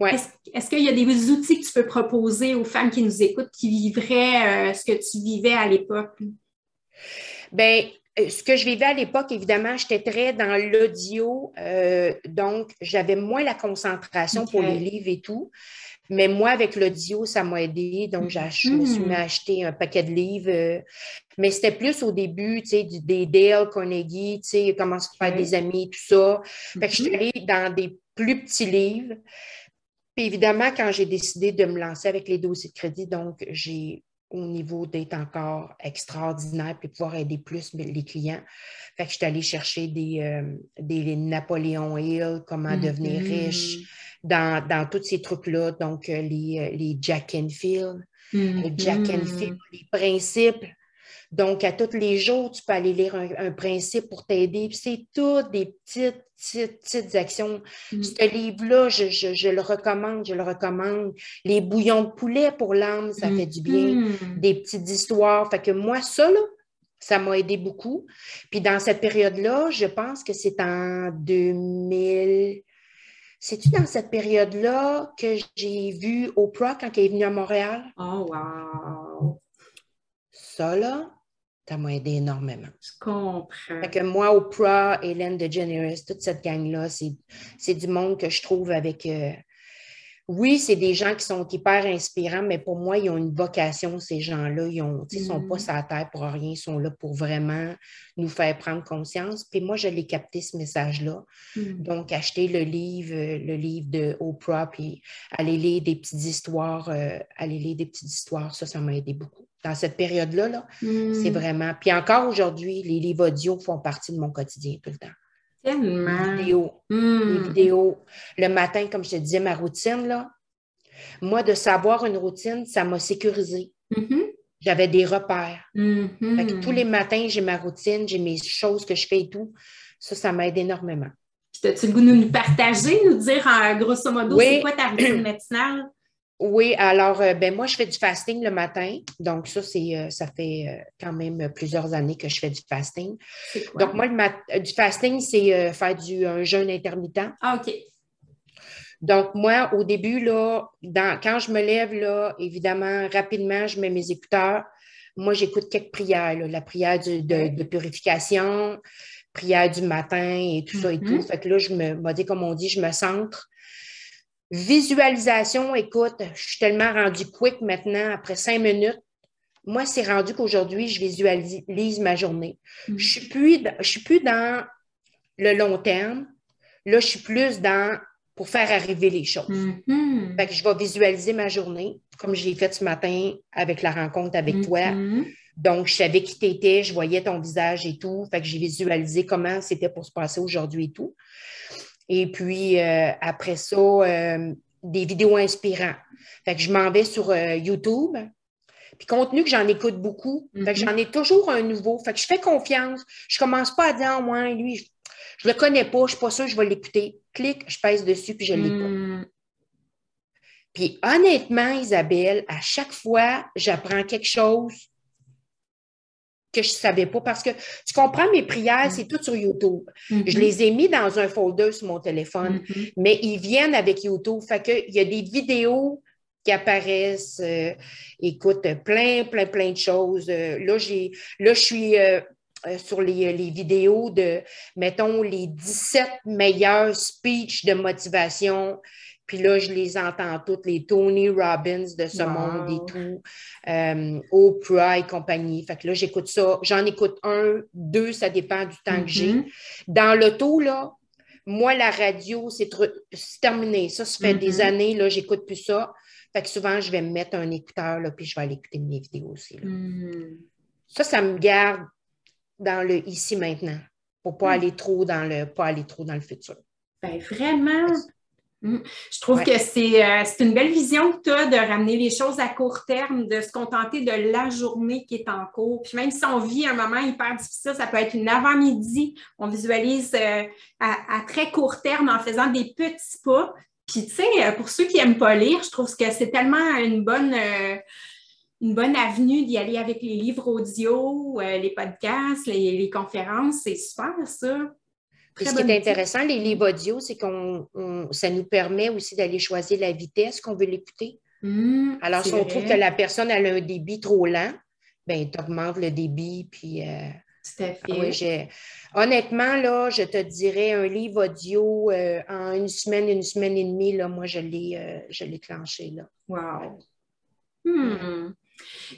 Ouais. Est-ce, qu'il y a des outils que tu peux proposer aux femmes qui nous écoutent qui vivraient euh, ce que tu vivais à l'époque? Bien, ce que je vivais à l'époque, évidemment, j'étais très dans l'audio, euh, donc j'avais moins la concentration pour les livres et tout. Mais moi, avec l'audio, ça m'a aidé. Donc, je me suis mis à acheter un paquet de livres. Euh, mais c'était plus au début, tu sais, des Dale Carnegie, tu sais, comment se faire des amis, tout ça. Fait que je suis mm-hmm. allée dans des plus petits livres. Puis évidemment, quand j'ai décidé de me lancer avec les dossiers de crédit, donc j'ai au niveau d'être encore extraordinaire puis pouvoir aider plus les clients. Fait que je suis allée chercher des, euh, des Napoléon Hill, comment devenir mm-hmm. riche, dans, dans tous ces trucs-là. Donc, euh, les, euh, les Jack Enfield, les Jack Enfield, les principes donc, à tous les jours, tu peux aller lire un, principe pour t'aider. c'est toutes des petites, petites, petites actions. Mm. Ce livre-là, je, le recommande, je le recommande. Les bouillons de poulet pour l'âme, ça fait du bien. Mm-hmm. Des petites histoires. Fait que moi, ça, là, ça m'a aidé beaucoup. Puis dans cette période-là, je pense que c'est en 2000. C'est-tu dans cette période-là que j'ai vu Oprah quand elle est venue à Montréal? Oh, wow! Ça, là, ça m'a aidé énormément. Je comprends. Fait que moi, Oprah, Hélène DeGeneres, toute cette gang-là, c'est du monde que je trouve avec. Euh, oui, c'est des gens qui sont hyper inspirants, mais pour moi, ils ont une vocation, ces gens-là. Ils ne sont pas mm. sur la terre pour rien, ils sont là pour vraiment nous faire prendre conscience. Puis moi, je l'ai capté, ce message-là. Mm. Donc, acheter le livre, le livre de Oprah, puis aller lire des petites histoires, euh, aller lire des petites histoires, ça, ça m'a aidé beaucoup dans cette période-là. c'est hmm. vraiment. Puis encore aujourd'hui, les livres audio font partie de mon quotidien tout le temps. Tellement. Les vidéos. Hmm. Les vidéos. Le matin, comme je te disais, ma routine, là. Moi, de savoir une routine, ça m'a sécurisé. Mm-hmm. J'avais des repères. Mm-hmm. tous les matins, j'ai ma routine, j'ai mes choses que je fais et tout. Ça, ça m'aide énormément. As-tu le goût de nous partager, nous dire grosso modo, c'est quoi ta routine *clears throat* matinale? Oui, alors, euh, ben moi, je fais du fasting le matin. Donc, ça, c'est, euh, ça fait euh, quand même plusieurs années que je fais du fasting. Donc, moi, le du fasting, c'est faire du un jeûne intermittent. Ah, OK. Donc, moi, au début, là, quand je me lève, là, évidemment, rapidement, je mets mes écouteurs. Moi, j'écoute quelques prières, la prière de, purification, prière du matin et tout ça et tout. Mm-hmm. Fait que là, je me, dit, comme on dit, je me centre Visualisation, écoute, je suis tellement rendu quick maintenant, après cinq minutes. Moi, c'est rendu qu'aujourd'hui, je visualise ma journée. Mm. Je ne suis, plus, je suis plus dans le long terme. Là, je suis plus dans pour faire arriver les choses. Mm-hmm. Fait que je vais visualiser ma journée, comme je l'ai fait ce matin avec la rencontre avec toi. Mm-hmm. Donc, je savais qui tu étais, je voyais ton visage et tout. Fait que j'ai visualisé comment c'était pour se passer aujourd'hui et tout. Et puis, euh, après ça, euh, des vidéos inspirantes. Fait que je m'en vais sur euh, YouTube. Puis, compte tenu que j'en écoute beaucoup, fait que j'en ai toujours un nouveau. Fait que je fais confiance. Je commence pas à dire, oh, moi, lui, je, ne le connais pas, je suis pas sûre, je vais l'écouter. Clique, je pèse dessus, puis je l'écoute. Mm. Puis, honnêtement, Isabelle, à chaque fois, j'apprends quelque chose que je ne savais pas parce que tu comprends, mes prières, mm. c'est tout sur YouTube. Mm-hmm. Je les ai mis dans un folder sur mon téléphone, mm-hmm. mais ils viennent avec YouTube. Fait que il y a des vidéos qui apparaissent. Euh, écoute, plein, plein, plein de choses. Euh, là, j'ai, là, je suis euh, sur les, les, vidéos de, mettons, les 17 meilleurs speeches de motivation puis là, je les entends toutes, les Tony Robbins de ce monde et tout, euh, Oprah et compagnie. Fait que là, j'écoute ça. J'en écoute un, deux, ça dépend du temps que j'ai. Mm-hmm. Dans l'auto, là, moi, la radio, c'est terminé. Ça, ça fait des Mm-hmm. années, là, j'écoute plus ça. Fait que souvent, je vais me mettre un écouteur, là, puis je vais aller écouter mes vidéos aussi. Là. Mm. Ça, ça me garde dans le ici maintenant, pour pas Mm. aller trop dans le pas aller trop dans le futur. Ben, vraiment. Mm. Je trouve que euh, c'est une belle vision que tu as de ramener les choses à court terme, de se contenter de la journée qui est en cours. Puis même si on vit un moment hyper difficile, ça peut être une avant-midi, on visualise euh, à, très court terme en faisant des petits pas. Puis tu sais, euh, pour ceux qui n'aiment pas lire, je trouve que c'est tellement une bonne, une bonne avenue d'y aller avec les livres audio, les podcasts, les, les conférences. C'est super ça ce qui est intéressant, les livres audio, c'est qu'on ça nous permet aussi d'aller choisir la vitesse qu'on veut l'écouter. Mmh, Alors, si on trouve que la personne a un débit trop lent, ben tu augmentes le débit, puis euh, Tout à fait. Ah oui, j'ai- Honnêtement, là, je te dirais un livre audio euh, en une semaine, une semaine et demie, là, moi, je l'ai euh, je l'ai clenché. Là. Wow. Hmm.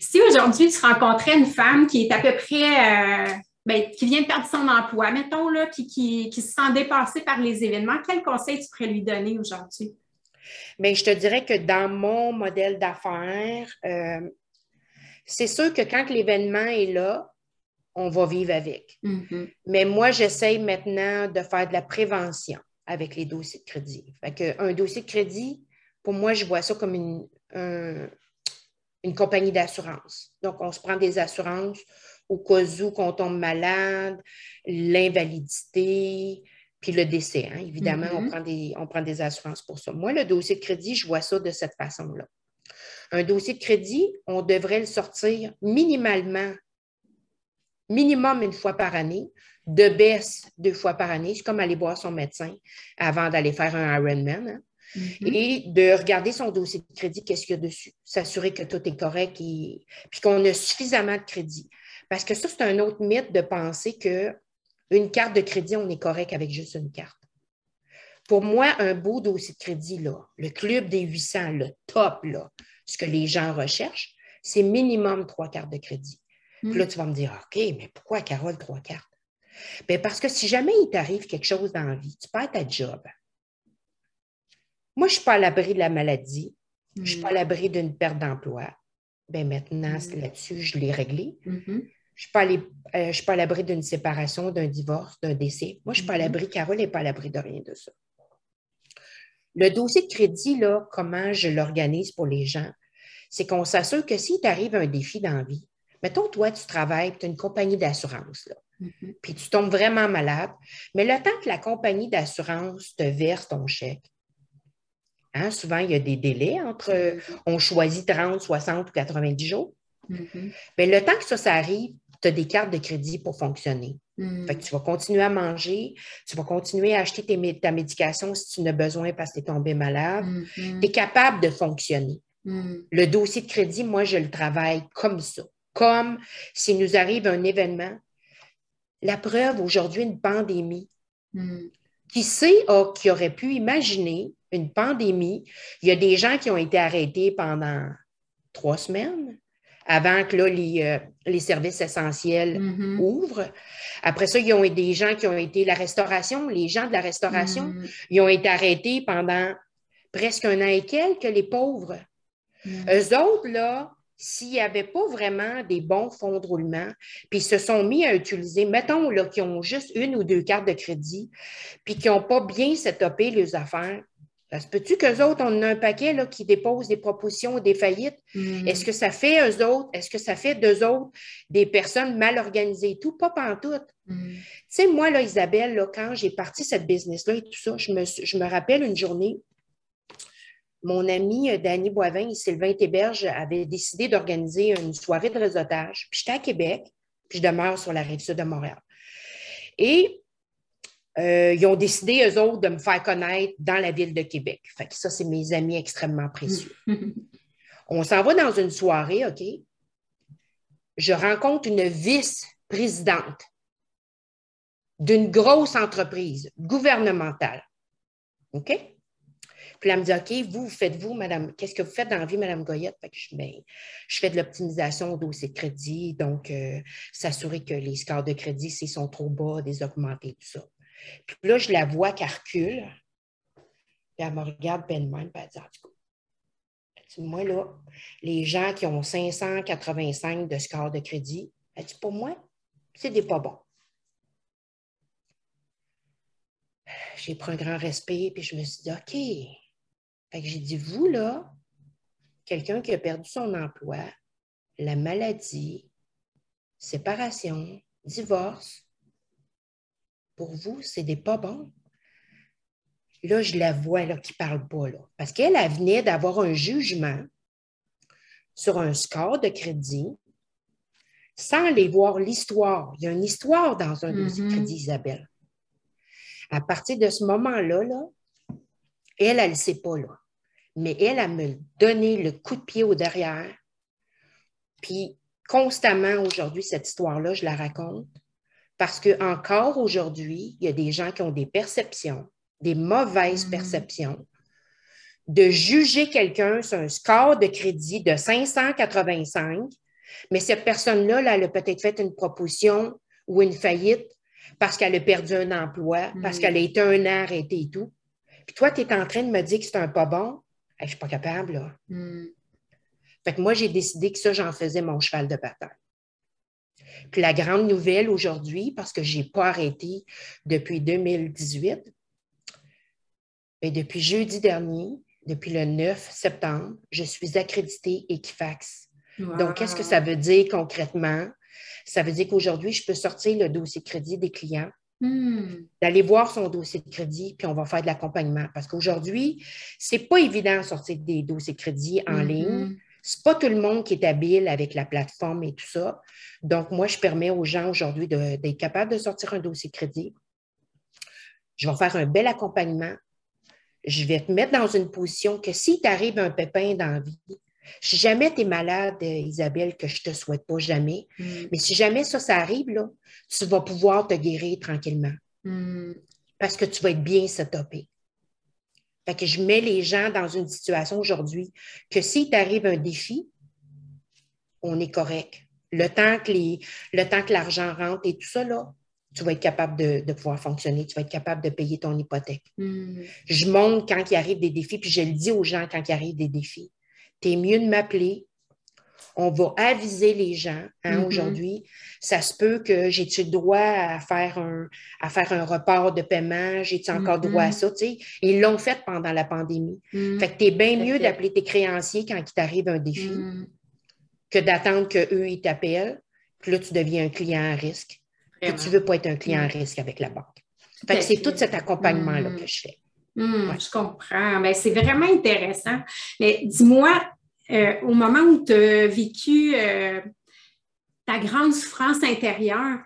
Si aujourd'hui tu rencontrais une femme qui est à peu près, euh, ben, qui vient de perdre son emploi, mettons, là, puis qui, qui se sent dépassée par les événements, quel conseil tu pourrais lui donner aujourd'hui? Bien, je te dirais que dans mon modèle d'affaires, euh, c'est sûr que quand l'événement est là, on va vivre avec. Mhm. Mais moi, j'essaye maintenant de faire de la prévention avec les dossiers de crédit. Fait que un dossier de crédit, pour moi, je vois ça comme une, un- une compagnie d'assurance. Donc, on se prend des assurances au cas où qu'on tombe malade, l'invalidité, puis le décès. hein. Évidemment, on, Mhm. prend des, on prend des assurances pour ça. Moi, le dossier de crédit, je vois ça de cette façon-là. Un dossier de crédit, on devrait le sortir minimalement, minimum une fois par année, de baisse deux fois par année. C'est comme aller voir son médecin avant d'aller faire un Ironman. hein. Mhm. Et de regarder son dossier de crédit, qu'est-ce qu'il y a dessus, s'assurer que tout est correct et puis qu'on a suffisamment de crédit. Parce que ça, c'est un autre mythe de penser que une carte de crédit, on est correct avec juste une carte. Pour moi, un beau dossier de crédit, là, le club des 800, le top, là, ce que les gens recherchent, c'est minimum trois cartes de crédit. Puis là, tu vas me dire, OK, mais pourquoi, Carole, trois cartes? Bien, parce que si jamais il t'arrive quelque chose dans la vie, tu perds ta job. Moi, je ne suis pas à l'abri de la maladie. Je ne suis pas à l'abri d'une perte d'emploi. Bien, maintenant, Mhm. là-dessus, je l'ai réglé. Mhm. Je ne suis pas allé- euh, suis pas à l'abri d'une séparation, d'un divorce, d'un décès. Moi, je ne suis pas à Mhm. l'abri. Carole n'est pas à l'abri de rien de ça. Le dossier de crédit, là, comment je l'organise pour les gens, c'est qu'on s'assure que s'il t'arrive un défi dans la vie, mettons, toi, tu travailles, tu as une compagnie d'assurance, là, Mhm. puis tu tombes vraiment malade, mais le temps que la compagnie d'assurance te verse ton chèque, hein, souvent, il y a des délais entre, euh, on choisit 30, 60 ou 90 jours, Mhm. mais le temps que ça, ça arrive, tu as des cartes de crédit pour fonctionner. Mhm. Fait que tu vas continuer à manger, tu vas continuer à acheter tes ta médication si tu en as besoin parce que tu es tombé malade. Mhm. Tu es capable de fonctionner. Mhm. Le dossier de crédit, moi, je le travaille comme ça. Comme s'il nous arrive un événement. La preuve, aujourd'hui, une pandémie. Mhm. Qui sait ah, qui aurait pu imaginer une pandémie? Il y a des gens qui ont été arrêtés pendant trois semaines avant que là, les, euh, les services essentiels Mhm. ouvrent. Après ça, ils ont des gens qui ont été la restauration, les gens de la restauration, Mhm. ils ont été arrêtés pendant presque un an et quelques, les pauvres. Mhm. Eux autres, là, s'il n'y avait pas vraiment des bons fonds de roulement, puis ils se sont mis à utiliser, mettons, là, qui ont juste une ou deux cartes de crédit, puis qui n'ont pas bien setupé les affaires, ça se peut-tu qu'eux autres, on a un paquet là, qui déposent des propositions ou des faillites? Mhm. Est-ce que ça fait eux autres, est-ce que ça fait d'eux autres des personnes mal organisées et tout? Pas pantoute. Mhm. Tu sais, moi, là, Isabelle, là, quand j'ai parti cette business-là et tout ça, je me, je me rappelle une journée, mon ami euh, Danny Boivin et Sylvain Théberge avaient décidé d'organiser une soirée de réseautage. Puis j'étais à Québec, puis je demeure sur la rive sud de Montréal. Et euh, ils ont décidé, eux autres, de me faire connaître dans la ville de Québec. Fait que ça, c'est mes amis extrêmement précieux. *laughs* On s'en va dans une soirée, OK? Je rencontre une vice-présidente d'une grosse entreprise gouvernementale. OK? Puis elle me dit, OK, vous, vous faites-vous, madame, qu'est-ce que vous faites dans la vie, madame Goyette? Fait que je, ben, je fais de l'optimisation au dossier de crédit, donc euh, s'assurer que les scores de crédit, s'ils sont trop bas, des augmenter, tout ça. Puis là, je la vois qu'elle recule. Puis elle me regarde peine même, puis elle dit, en tout cas, moi, là, les gens qui ont 585 de score de crédit, elle dit, pour moi, c'est des pas bons. J'ai pris un grand respect, puis je me suis dit, OK. Fait que j'ai dit, vous, là, quelqu'un qui a perdu son emploi, la maladie, séparation, divorce, pour vous, c'est des pas bons. Là, je la vois là, qui ne parle pas. Là, parce qu'elle elle venait d'avoir un jugement sur un score de crédit sans aller voir l'histoire. Il y a une histoire dans un dossier de Mhm. crédit, Isabelle. À partir de ce moment-là, là, elle, elle ne sait pas. Là. Mais elle, elle me donné le coup de pied au derrière. Puis, constamment, aujourd'hui, cette histoire-là, je la raconte. Parce que encore aujourd'hui, il y a des gens qui ont des perceptions, des mauvaises Mm. perceptions, de juger quelqu'un sur un score de crédit de 585, mais cette personne-là, là, elle a peut-être fait une proposition ou une faillite parce qu'elle a perdu un emploi, parce Mm. qu'elle a été un an arrêtée et tout. Puis toi, tu es en train de me dire que c'est un pas bon? Hey, je suis pas capable, là. Mm. Fait que moi, j'ai décidé que ça, j'en faisais mon cheval de bataille. Puis la grande nouvelle aujourd'hui, parce que je n'ai pas arrêté depuis 2018, mais depuis jeudi dernier, depuis le 9 septembre, je suis accréditée Equifax. Donc, qu'est-ce que ça veut dire concrètement? Ça veut dire qu'aujourd'hui, je peux sortir le dossier de crédit des clients, Mm. d'aller voir son dossier de crédit, puis on va faire de l'accompagnement. Parce qu'aujourd'hui, ce n'est pas évident de sortir des dossiers de crédit en Mhm. ligne. C'est pas tout le monde qui est habile avec la plateforme et tout ça. Donc, moi, je permets aux gens aujourd'hui d'être capables de sortir un dossier de crédit. Je vais faire un bel accompagnement. Je vais te mettre dans une position que si t'arrive un pépin dans la vie, si jamais tu es malade, Isabelle, que je te souhaite pas jamais, Mm. mais si jamais ça, ça arrive, là, tu vas pouvoir te guérir tranquillement Mm. parce que tu vas être bien setupé. Fait que je mets les gens dans une situation aujourd'hui que s'il t'arrive un défi, on est correct. Le temps que les- le temps que l'argent rentre et tout ça, là, tu vas être capable de, de pouvoir fonctionner, tu vas être capable de payer ton hypothèque. Mm. Je montre quand il arrive des défis, puis je le dis aux gens quand il arrive des défis. Tu es mieux de m'appeler. On va aviser les gens hein, Mhm. aujourd'hui. Ça se peut que j'ai-tu le droit à faire un, à faire un report de paiement? J'ai-tu encore droit à ça? Tu sais, ils l'ont fait pendant la pandémie. Mm. Fait que tu es bien mieux d'appeler tes créanciers quand il t'arrive un défi que d'attendre qu'eux, ils t'appellent. Puis là, tu deviens un client à risque. Vraiment. tu ne veux pas être un client à risque avec la banque. Fait que c'est tout cet accompagnement-là que je fais. Ouais. Je comprends. Ben, c'est vraiment intéressant. Mais dis-moi, euh, au moment où tu as vécu euh, ta grande souffrance intérieure,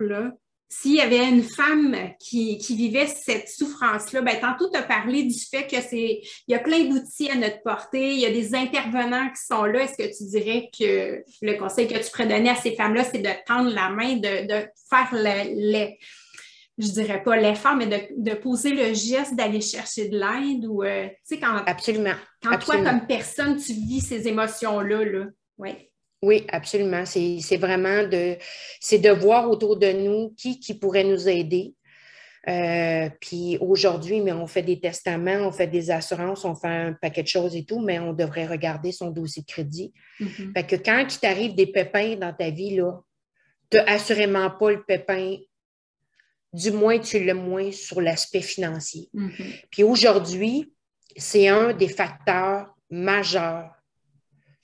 s'il y avait une femme qui, qui vivait cette souffrance-là, ben, tantôt tu as parlé du fait que c'est il y a plein d'outils à notre portée, il y a des intervenants qui sont là. Est-ce que tu dirais que le conseil que tu pourrais donner à ces femmes-là, c'est de tendre la main, de, de faire le- je dirais pas l'effort, mais de, de poser le geste d'aller chercher de l'aide ou, euh, tu sais, quand, Absolument. quand toi, comme personne, tu vis ces émotions-là, là. Oui. Oui, absolument. C'est vraiment de, c'est de voir autour de nous qui, qui pourrait nous aider. Euh, puis aujourd'hui, mais on fait des testaments, on fait des assurances, on fait un paquet de choses et tout, mais on devrait regarder son dossier de crédit. Mhm. Fait que quand il t'arrive des pépins dans ta vie, là, tu assurément pas le pépin, du moins tu l'as moins sur l'aspect financier. Mhm. Puis aujourd'hui, c'est un des facteurs majeurs.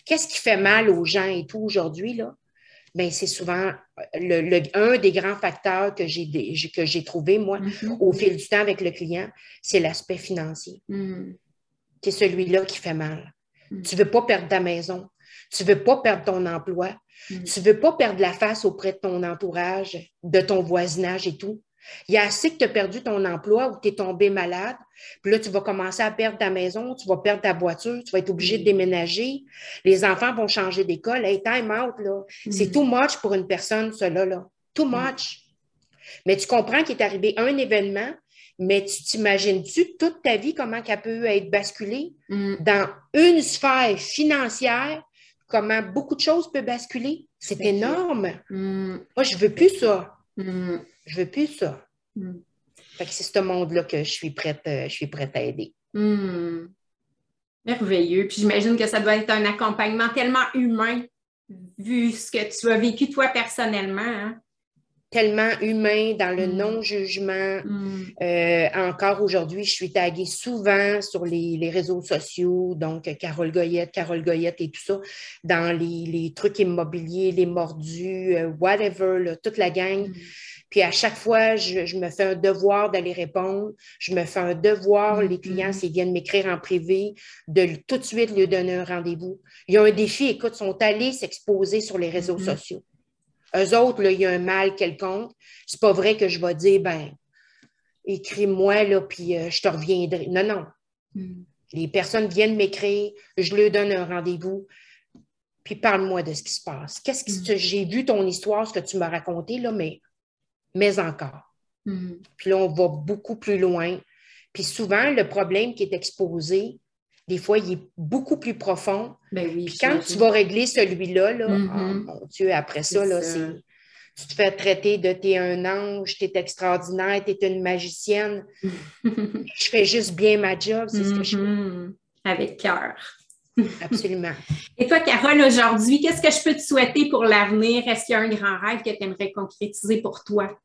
Qu'est-ce qui fait mal aux gens et tout aujourd'hui, là? Bien, c'est souvent le, le- un des grands facteurs que j'ai, trouvé, moi, Mhm. au fil du temps avec le client, c'est l'aspect financier. Mhm. C'est celui-là qui fait mal. Tu ne veux pas perdre ta maison. Tu ne veux pas perdre ton emploi. Tu ne veux pas perdre la face auprès de ton entourage, de ton voisinage et tout. Il y a assez que tu as perdu ton emploi ou que tu es tombé malade. Puis là, tu vas commencer à perdre ta maison, tu vas perdre ta voiture, tu vas être obligé de Mm. déménager. Les enfants vont changer d'école. Hey, time out, là. C'est Mm. too much pour une personne, cela, là. Too much. Mais tu comprends qu'il est arrivé un événement, mais tu t'imagines-tu toute ta vie comment qu'elle peut être basculée? Dans une sphère financière, comment beaucoup de choses peuvent basculer? C'est énorme. Moi, je veux plus ça. Je veux plus ça. Mhm. Fait que c'est ce monde-là que je suis prête, euh, je suis prête à aider. Hmm. Merveilleux. Puis j'imagine que ça doit être un accompagnement tellement humain, vu ce que tu as vécu toi personnellement. hein. Tellement humain dans le Mm. non-jugement. Hmm. Euh, encore aujourd'hui, je suis taguée souvent sur les, les réseaux sociaux, donc Carole Goyette, Carole Goyette et tout ça, dans les, les trucs immobiliers, les mordus, euh, whatever, là, toute la gang. Puis à chaque fois, je, je me fais un devoir d'aller répondre. Je me fais un devoir, les clients, Mhm. s'ils viennent m'écrire en privé, de tout de suite lui donner un rendez-vous. Il y a un défi, écoute, ils sont allés s'exposer sur les réseaux Mhm. sociaux. Eux autres, là, il y a un mal quelconque. C'est pas vrai que je vais dire, ben, écris-moi, là, puis euh, je te reviendrai. Non, non. Hmm. Les personnes viennent m'écrire, je leur donne un rendez-vous, puis parle-moi de ce qui se passe. Qu'est-ce que Mm. j'ai vu ton histoire, ce que tu m'as raconté, là, mais mais encore. Mhm. Puis là, on va beaucoup plus loin. Puis souvent, le problème qui est exposé, des fois, il est beaucoup plus profond. Ben oui, Puis quand tu vas régler celui-là, là, oh mon Dieu, après ça, là, ça. tu te fais traiter de t'es un ange, t'es extraordinaire, t'es une magicienne. *laughs* Je fais juste bien ma job, c'est ce que je fais. Mhm. Avec cœur. *laughs* Absolument. Et toi, Carole, aujourd'hui, qu'est-ce que je peux te souhaiter pour l'avenir? Est-ce qu'il y a un grand rêve que tu aimerais concrétiser pour toi?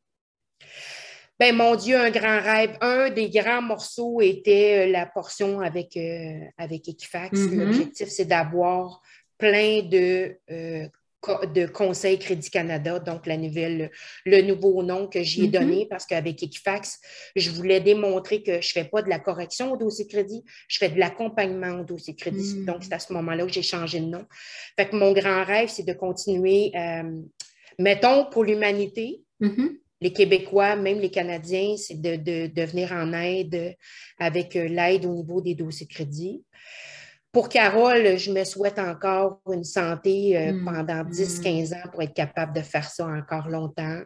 Ben mon Dieu, un grand rêve. Un des grands morceaux était euh, la portion avec, euh, avec Equifax. Mhm. L'objectif, c'est d'avoir plein de, euh, co- de conseils Crédit Canada, donc la nouvelle, le nouveau nom que j'y ai Mhm. donné parce qu'avec Equifax, je voulais démontrer que je ne fais pas de la correction au dossier crédit, je fais de l'accompagnement au dossier crédit. Mhm. Donc, c'est à ce moment-là que j'ai changé de nom. Fait que mon grand rêve, c'est de continuer, euh, mettons, pour l'humanité. Les Québécois, même les Canadiens, c'est de, de, de venir en aide avec euh, l'aide au niveau des dossiers de crédit. Pour Carole, je me souhaite encore une santé euh, Mm. pendant 10-15 ans pour être capable de faire ça encore longtemps.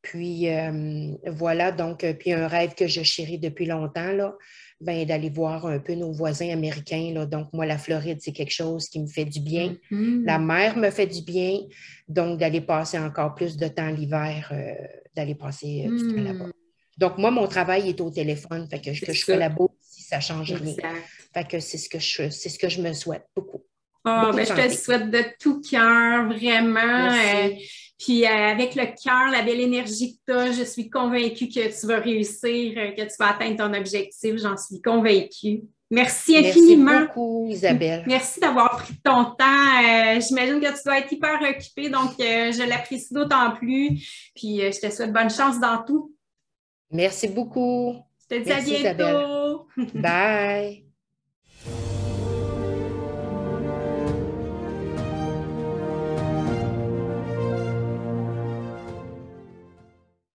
Puis euh, voilà, donc, puis un rêve que je chéris depuis longtemps, là, ben, d'aller voir un peu nos voisins américains. Là. Donc, moi, la Floride, c'est quelque chose qui me fait du bien. Mhm. La mer me fait du bien, donc d'aller passer encore plus de temps l'hiver, euh, d'aller passer euh, du temps Mm. là-bas. Donc, moi, mon travail est au téléphone, fait que, que je ça. fais là-bas si ça change rien. Fait que c'est ce que je c'est ce que je me souhaite beaucoup. Oh, ben, je te souhaite de tout cœur, vraiment. Merci. Puis euh, avec le cœur, la belle énergie que tu as, je suis convaincue que tu vas réussir, euh, que tu vas atteindre ton objectif. J'en suis convaincue. Merci Merci infiniment. beaucoup, Isabelle. *laughs* Merci d'avoir pris ton temps. Euh, J'imagine que tu dois être hyper occupée, donc euh, je l'apprécie d'autant plus. Puis je te souhaite bonne chance dans tout. Merci beaucoup. Je te dis Merci, à bientôt. *laughs* Bye.